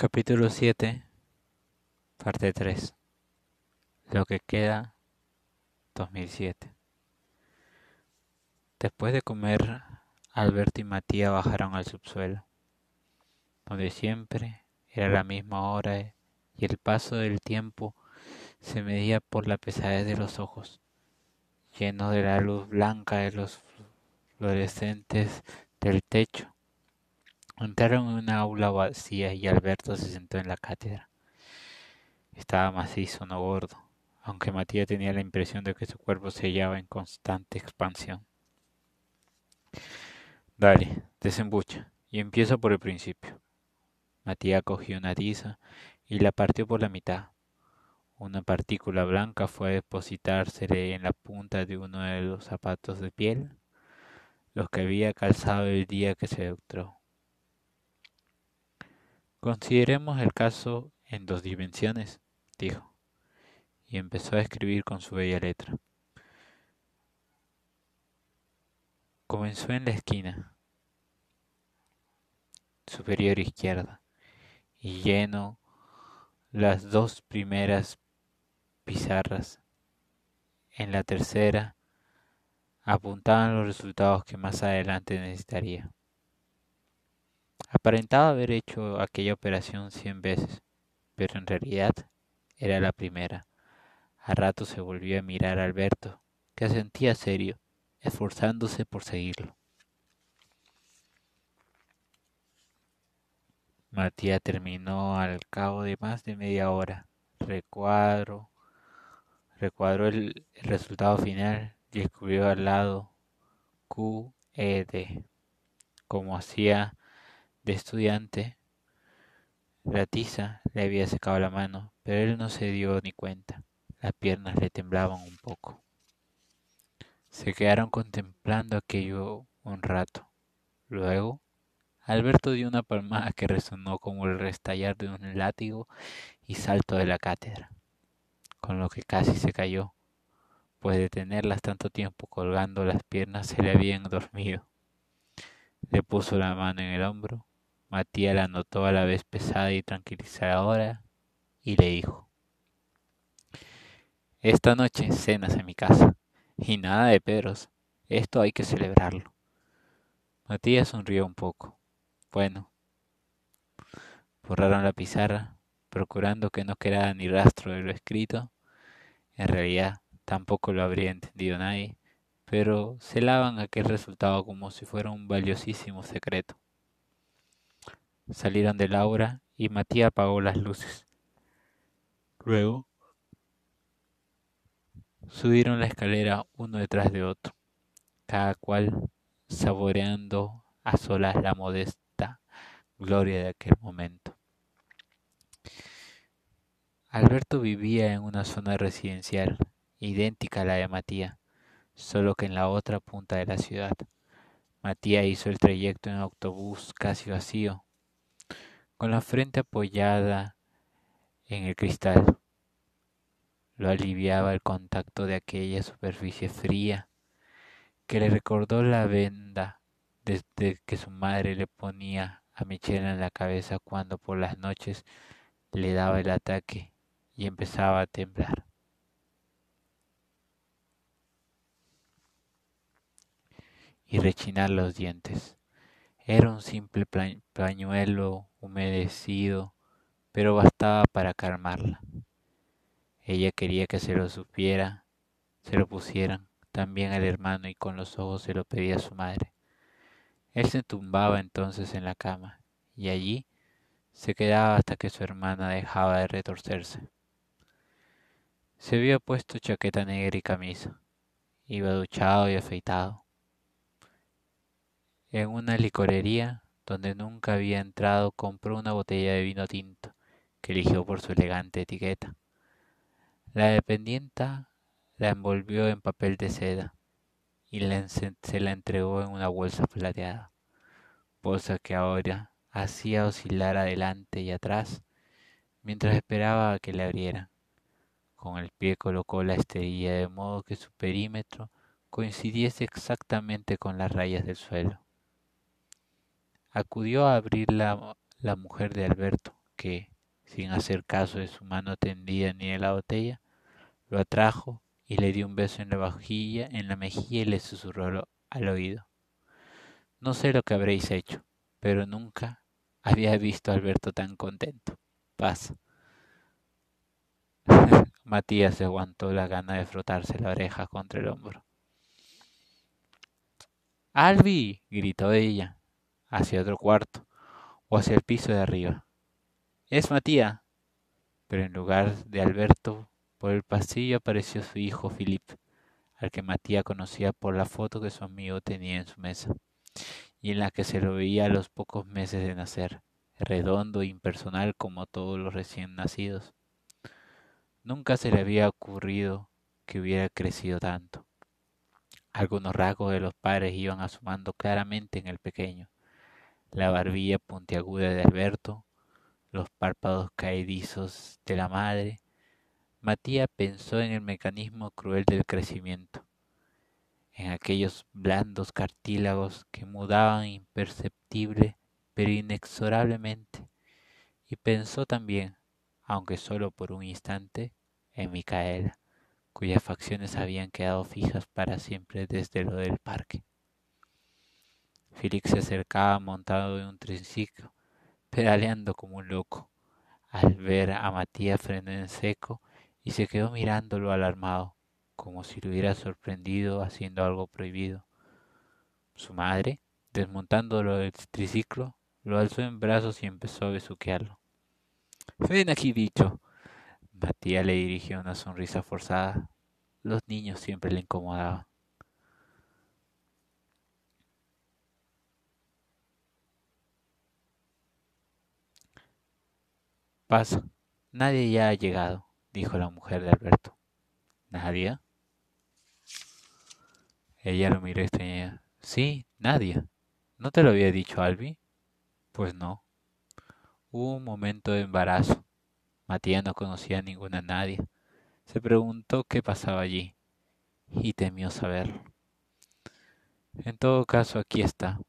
Capítulo 7, parte 3. Lo que queda 2007. Después de comer, Alberto y Matías bajaron al subsuelo, donde siempre era la misma hora y el paso del tiempo se medía por la pesadez de los ojos, llenos de la luz blanca de los fluorescentes del techo Entraron en una aula vacía y Alberto se sentó en la cátedra. Estaba macizo, no gordo, aunque Matías tenía la impresión de que su cuerpo se hallaba en constante expansión. Dale, desembucha, y empiezo por el principio. Matías cogió una tiza y la partió por la mitad. Una partícula blanca fue a depositársele en la punta de uno de los zapatos de piel, los que había calzado el día que se doctoró. Consideremos el caso en dos dimensiones, dijo, y empezó a escribir con su bella letra. Comenzó en la esquina superior izquierda y lleno las dos primeras pizarras. En la tercera apuntaban los resultados que más adelante necesitaría. Aparentaba haber hecho aquella operación cien veces, pero en realidad era la primera. A rato se volvió a mirar a Alberto, que asentía serio, esforzándose por seguirlo. Matías terminó al cabo de más de media hora. Recuadro, recuadró el, el resultado final y escribió al lado QED, como hacía de estudiante, la tiza le había secado la mano, pero él no se dio ni cuenta. Las piernas le temblaban un poco. Se quedaron contemplando aquello un rato. Luego, Alberto dio una palmada que resonó como el restallar de un látigo y saltó de la cátedra, con lo que casi se cayó, pues de tenerlas tanto tiempo colgando las piernas se le habían dormido. Le puso la mano en el hombro Matías la notó a la vez pesada y tranquilizadora y le dijo, Esta noche cenas en mi casa, y nada de Pedros, esto hay que celebrarlo. Matías sonrió un poco. Bueno, borraron la pizarra, procurando que no quedara ni rastro de lo escrito. En realidad tampoco lo habría entendido nadie, pero celaban aquel resultado como si fuera un valiosísimo secreto. Salieron de Laura y Matías apagó las luces. Luego subieron la escalera uno detrás de otro, cada cual saboreando a solas la modesta gloria de aquel momento. Alberto vivía en una zona residencial idéntica a la de Matías, solo que en la otra punta de la ciudad. Matías hizo el trayecto en autobús casi vacío, con la frente apoyada en el cristal. Lo aliviaba el contacto de aquella superficie fría que le recordó la venda desde que su madre le ponía a Michelle en la cabeza cuando por las noches le daba el ataque y empezaba a temblar. y rechinar los dientes. Era un simple pañuelo humedecido, pero bastaba para calmarla. Ella quería que se lo supiera, se lo pusieran también al hermano y con los ojos se lo pedía a su madre. Él se tumbaba entonces en la cama y allí se quedaba hasta que su hermana dejaba de retorcerse. Se había puesto chaqueta negra y camisa. Iba duchado y afeitado. En una licorería donde nunca había entrado, compró una botella de vino tinto, que eligió por su elegante etiqueta. La dependienta la envolvió en papel de seda y se la entregó en una bolsa plateada, bolsa que ahora hacía oscilar adelante y atrás mientras esperaba a que le abrieran. Con el pie colocó la esterilla de modo que su perímetro coincidiese exactamente con las rayas del suelo. Acudió a abrirla la mujer de Alberto, que, sin hacer caso de su mano tendida ni de la botella, lo atrajo y le dio un beso en la vajilla, en la mejilla y le susurró al oído. No sé lo que habréis hecho, pero nunca había visto a Alberto tan contento. Paz. Matías se aguantó la gana de frotarse la oreja contra el hombro. Albi, gritó ella, hacia otro cuarto, o hacia el piso de arriba. Es Matías. Pero en lugar de Alberto, por el pasillo apareció su hijo Philip, al que Matías conocía por la foto que su amigo tenía en su mesa, y en la que se lo veía a los pocos meses de nacer, redondo e impersonal como todos los recién nacidos. Nunca se le había ocurrido que hubiera crecido tanto. Algunos rasgos de los padres iban asomando claramente en el pequeño. La barbilla puntiaguda de Alberto, los párpados caedizos de la madre, Matías pensó en el mecanismo cruel del crecimiento, en aquellos blandos cartílagos que mudaban imperceptible pero inexorablemente, y pensó también, aunque solo por un instante, en Micaela, cuyas facciones habían quedado fijas para siempre desde lo del parque. Félix se acercaba montado en un triciclo, pedaleando como un loco. Al ver a Matías frenó en seco y se quedó mirándolo alarmado, como si lo hubiera sorprendido haciendo algo prohibido. Su madre, desmontándolo del triciclo, lo alzó en brazos y empezó a besuquearlo. Ven aquí, bicho. Matías le dirigió una sonrisa forzada. Los niños siempre le incomodaban. Pasa. Nadie ya ha llegado, dijo la mujer de Alberto. ¿Nadie? Ella lo miró extrañada. Sí, nadie. ¿No te lo había dicho Albi? Pues no. Hubo un momento de embarazo. Matías no conocía a ninguna nadie. Se preguntó qué pasaba allí y temió saberlo. En todo caso, aquí está.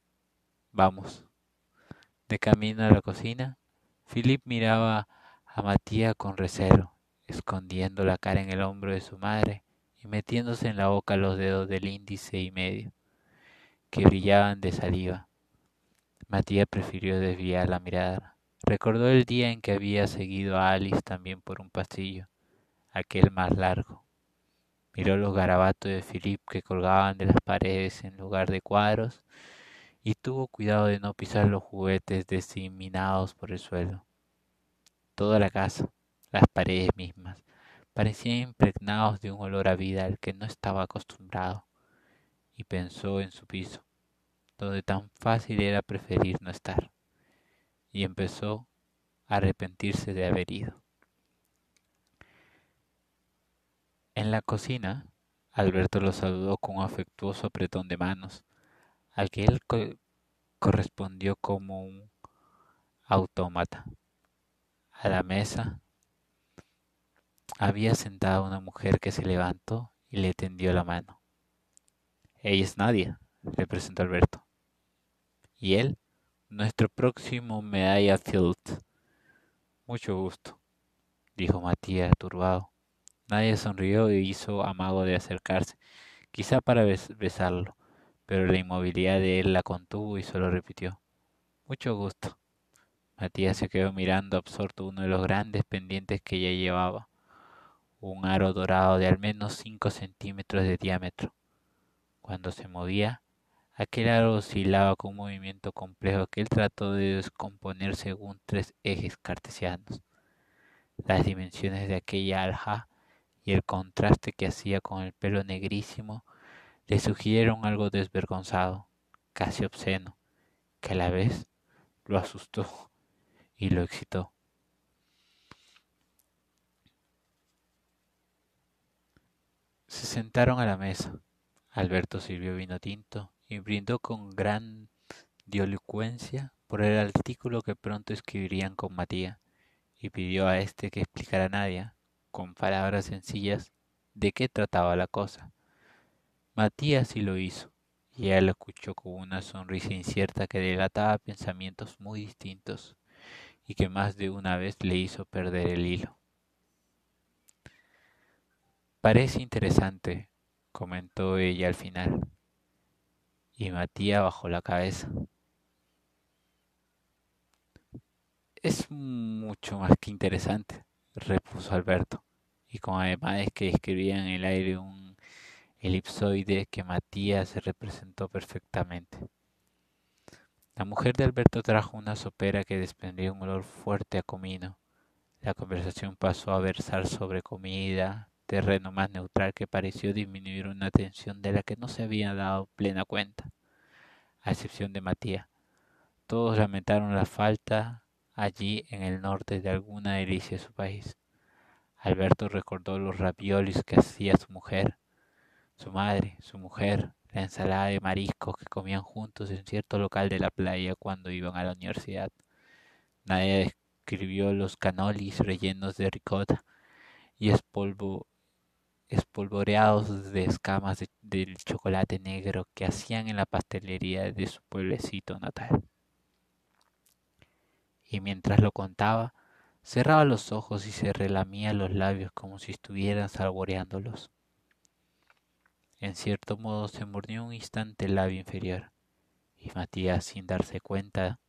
Vamos. De camino a la cocina, Philip miraba a Matías con recelo, escondiendo la cara en el hombro de su madre y metiéndose en la boca los dedos del índice y medio, que brillaban de saliva. Matías prefirió desviar la mirada. Recordó el día en que había seguido a Alice también por un pasillo, aquel más largo. Miró los garabatos de Philip que colgaban de las paredes en lugar de cuadros y tuvo cuidado de no pisar los juguetes diseminados por el suelo. Toda la casa, las paredes mismas, parecían impregnados de un olor a vida al que no estaba acostumbrado, y pensó en su piso, donde tan fácil era preferir no estar, y empezó a arrepentirse de haber ido. En la cocina, Alberto lo saludó con un afectuoso apretón de manos, al que él correspondió como un autómata. A la mesa había sentada una mujer que se levantó y le tendió la mano. Ella es Nadia, le presentó Alberto. Y él, nuestro próximo medalla Field. Mucho gusto, dijo Matías turbado. Nadia sonrió e hizo amago de acercarse, quizá para besarlo pero la inmovilidad de él la contuvo y solo repitió Mucho gusto. Matías se quedó mirando absorto uno de los grandes pendientes que ella llevaba, un aro dorado de al menos cinco centímetros de diámetro. Cuando se movía, aquel aro oscilaba con un movimiento complejo que él trató de descomponer según tres ejes cartesianos. Las dimensiones de aquella alja y el contraste que hacía con el pelo negrísimo le sugirieron algo desvergonzado, casi obsceno, que a la vez lo asustó y lo excitó. Se sentaron a la mesa. Alberto sirvió vino tinto y brindó con gran diolocuencia por el artículo que pronto escribirían con Matías, y pidió a éste que explicara a Nadia, con palabras sencillas, de qué trataba la cosa. Matías sí lo hizo, y ella lo escuchó con una sonrisa incierta que delataba pensamientos muy distintos, y que más de una vez le hizo perder el hilo. Parece interesante, comentó ella al final, y Matías bajó la cabeza. Es mucho más que interesante, repuso Alberto, y con además que escribía en el aire un elipsoide que Matías se representó perfectamente. La mujer de Alberto trajo una sopera que desprendía un olor fuerte a comino. La conversación pasó a versar sobre comida, terreno más neutral que pareció disminuir una tensión de la que no se había dado plena cuenta, a excepción de Matías. Todos lamentaron la falta allí en el norte de alguna delicia de su país. Alberto recordó los raviolis que hacía su mujer, su madre, su mujer, la ensalada de mariscos que comían juntos en cierto local de la playa cuando iban a la universidad. Nadie describió los canolis rellenos de ricota y espolvoreados de escamas del chocolate negro que hacían en la pastelería de su pueblecito natal. Y mientras lo contaba, cerraba los ojos y se relamía los labios como si estuvieran saboreándolos. En cierto modo se mordió un instante el labio inferior, y Matías, sin darse cuenta,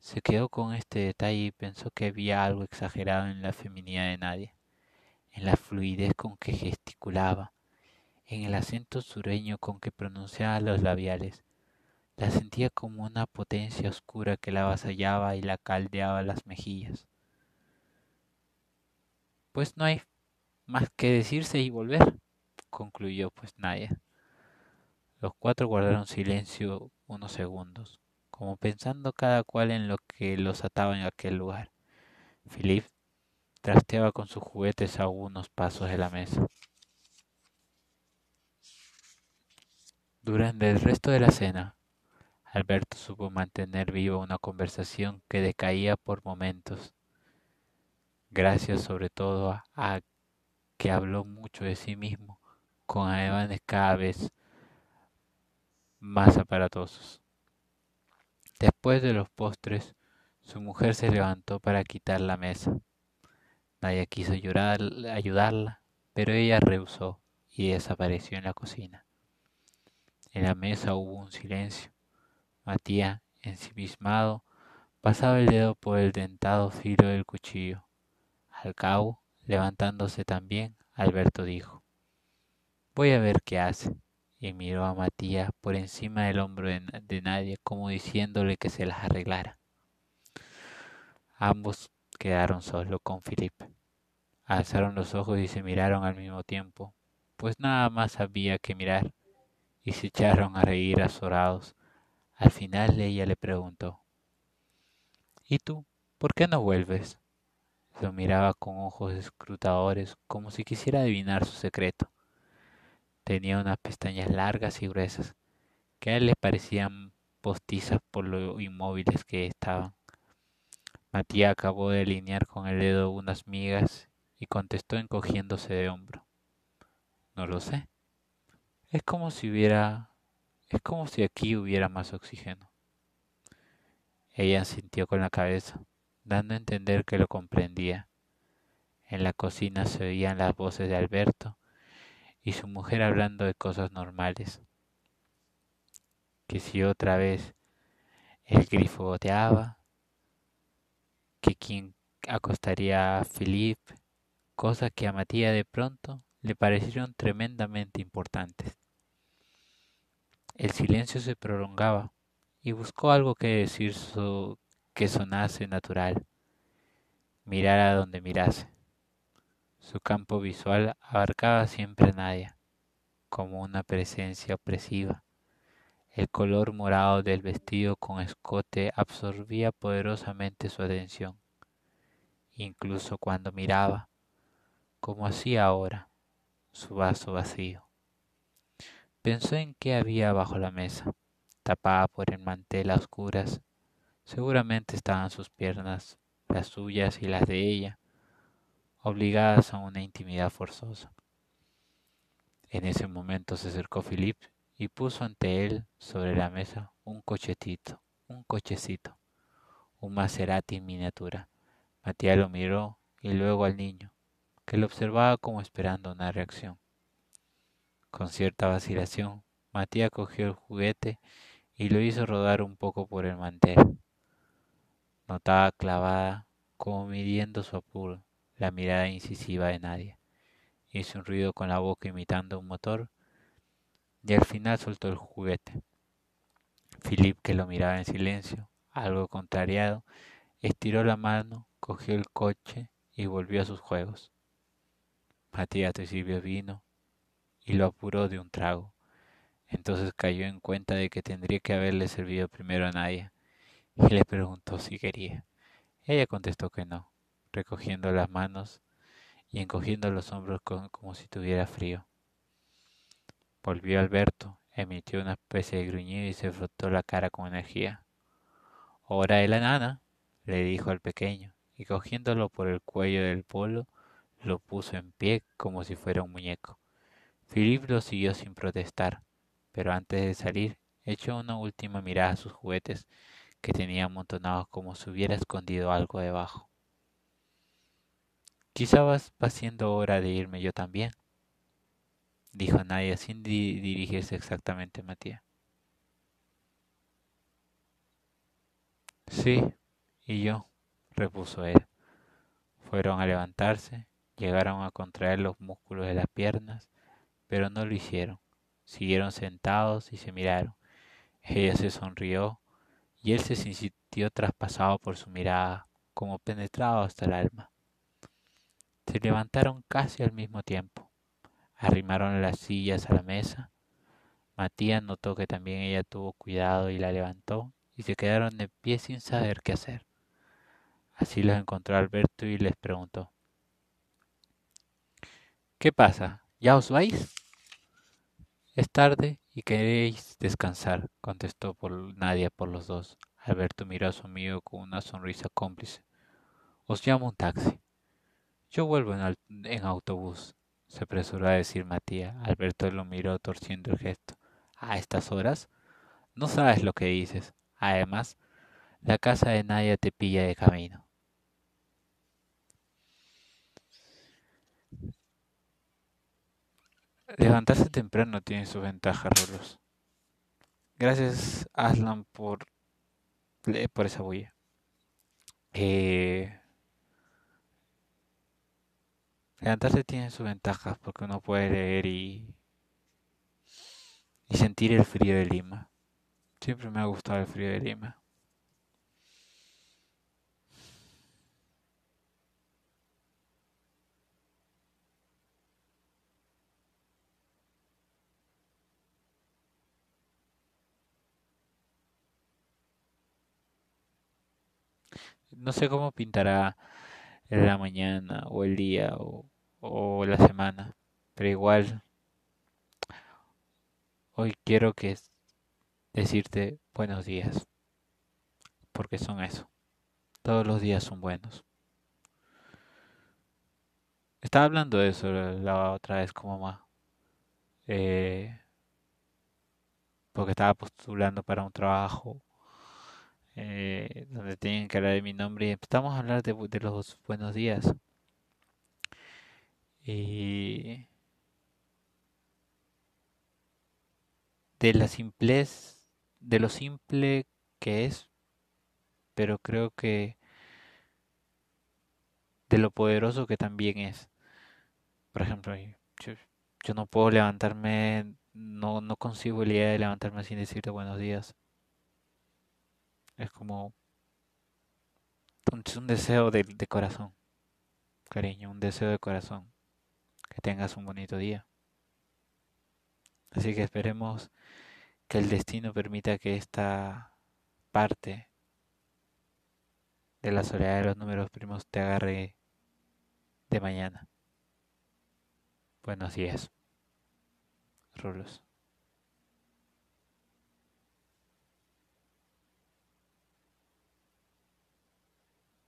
se quedó con este detalle y pensó que había algo exagerado en la feminidad de nadie, en la fluidez con que gesticulaba, en el acento sureño con que pronunciaba los labiales. La sentía como una potencia oscura que la avasallaba y la caldeaba las mejillas. Pues no hay más que decirse y volver concluyó pues nadie. Los cuatro guardaron silencio unos segundos, como pensando cada cual en lo que los ataba en aquel lugar. Philip trasteaba con sus juguetes a unos pasos de la mesa. Durante el resto de la cena, Alberto supo mantener viva una conversación que decaía por momentos, gracias sobre todo a, a que habló mucho de sí mismo con ademanes cada vez más aparatosos. Después de los postres, su mujer se levantó para quitar la mesa. Nadie quiso llorar, ayudarla, pero ella rehusó y desapareció en la cocina. En la mesa hubo un silencio. Matías, ensimismado, pasaba el dedo por el dentado filo del cuchillo. Al cabo, levantándose también, Alberto dijo Voy a ver qué hace. Y miró a Matías por encima del hombro de, nadie, como diciéndole que se las arreglara. Ambos quedaron solos con Felipe. Alzaron los ojos y se miraron al mismo tiempo, pues nada más había que mirar, y se echaron a reír azorados. Al final ella le preguntó, ¿Y tú? ¿Por qué no vuelves? Lo miraba con ojos escrutadores, como si quisiera adivinar su secreto. Tenía unas pestañas largas y gruesas, que a él le parecían postizas por lo inmóviles que estaban. Matías acabó de alinear con el dedo unas migas y contestó encogiéndose de hombro. No lo sé. Es como si hubiera... es como si aquí hubiera más oxígeno. Ella sintió con la cabeza, dando a entender que lo comprendía. En la cocina se oían las voces de Alberto y su mujer hablando de cosas normales. Que si otra vez el grifo goteaba, que quien acostaría a Philippe, cosas que a Matías de pronto le parecieron tremendamente importantes. El silencio se prolongaba y buscó algo que decir que sonase natural, mirar a donde mirase. Su campo visual abarcaba siempre a Nadia, como una presencia opresiva. El color morado del vestido con escote absorbía poderosamente su atención, incluso cuando miraba, como hacía ahora, su vaso vacío. Pensó en qué había bajo la mesa, tapada por el mantel a oscuras. Seguramente estaban sus piernas, las suyas y las de ella, obligadas a una intimidad forzosa. En ese momento se acercó Philip y puso ante él sobre la mesa un cochetito, un cochecito, un Maserati en miniatura, Matías lo miró y luego al niño, que lo observaba como esperando una reacción. Con cierta vacilación, Matías cogió el juguete y lo hizo rodar un poco por el mantel. Notaba clavada, como midiendo su apuro, la mirada incisiva de Nadia. Hizo un ruido con la boca imitando un motor y al final soltó el juguete. Philip, que lo miraba en silencio, algo contrariado, estiró la mano, cogió el coche y volvió a sus juegos. Matías te sirvió vino y lo apuró de un trago. Entonces cayó en cuenta de que tendría que haberle servido primero a Nadia y le preguntó si quería. Ella contestó que no, recogiendo las manos y encogiendo los hombros como si tuviera frío. Volvió Alberto, emitió una especie de gruñido y se frotó la cara con energía. Hora de la nana, le dijo al pequeño, y cogiéndolo por el cuello del polo, lo puso en pie como si fuera un muñeco. Philip lo siguió sin protestar, pero antes de salir echó una última mirada a sus juguetes que tenía amontonados como si hubiera escondido algo debajo. Quizá va siendo hora de irme yo también, dijo Nadia sin dirigirse exactamente a Matías. Sí, y yo, repuso él. Fueron a levantarse, llegaron a contraer los músculos de las piernas, pero no lo hicieron. Siguieron sentados y se miraron. Ella se sonrió y él se sintió traspasado por su mirada, como penetrado hasta el alma. Se levantaron casi al mismo tiempo. Arrimaron las sillas a la mesa. Matías notó que también ella tuvo cuidado y la levantó, y se quedaron de pie sin saber qué hacer. Así los encontró Alberto y les preguntó ¿Qué pasa? ¿Ya os vais? Es tarde y queréis descansar, contestó por Nadia por los dos. Alberto miró a su amigo con una sonrisa cómplice. Os llamo un taxi. Yo vuelvo en, autobús se apresuró a decir Matías. Alberto lo miró torciendo el gesto. ¿A estas horas? No sabes lo que dices. Además, la casa de Nadia te pilla de camino. Levantarse temprano tiene sus ventajas, Rolos. Gracias, Aslan, por, por esa bulla. Eh, Levantarse tiene sus ventajas porque uno puede leer y, y sentir el frío de Lima. Siempre me ha gustado el frío de Lima. No sé cómo pintará la mañana o el día o, la semana, pero igual hoy quiero que decirte buenos días, porque son eso. Todos los días son buenos. Estaba hablando de eso la otra vez con mamá. Eh, porque estaba postulando para un trabajo eh, donde tienen que hablar de mi nombre y empezamos a hablar de, los buenos días. Y de la simplez, de lo simple que es, pero creo que de lo poderoso que también es. Por ejemplo, yo, yo no puedo levantarme, no, no consigo el día de levantarme sin decirte buenos días. Es como un deseo de, de corazón, cariño, un deseo de corazón. Que tengas un bonito día. Así que esperemos que el destino permita que esta parte de la soledad de los números primos te agarre de mañana. Buenos días. Rulos.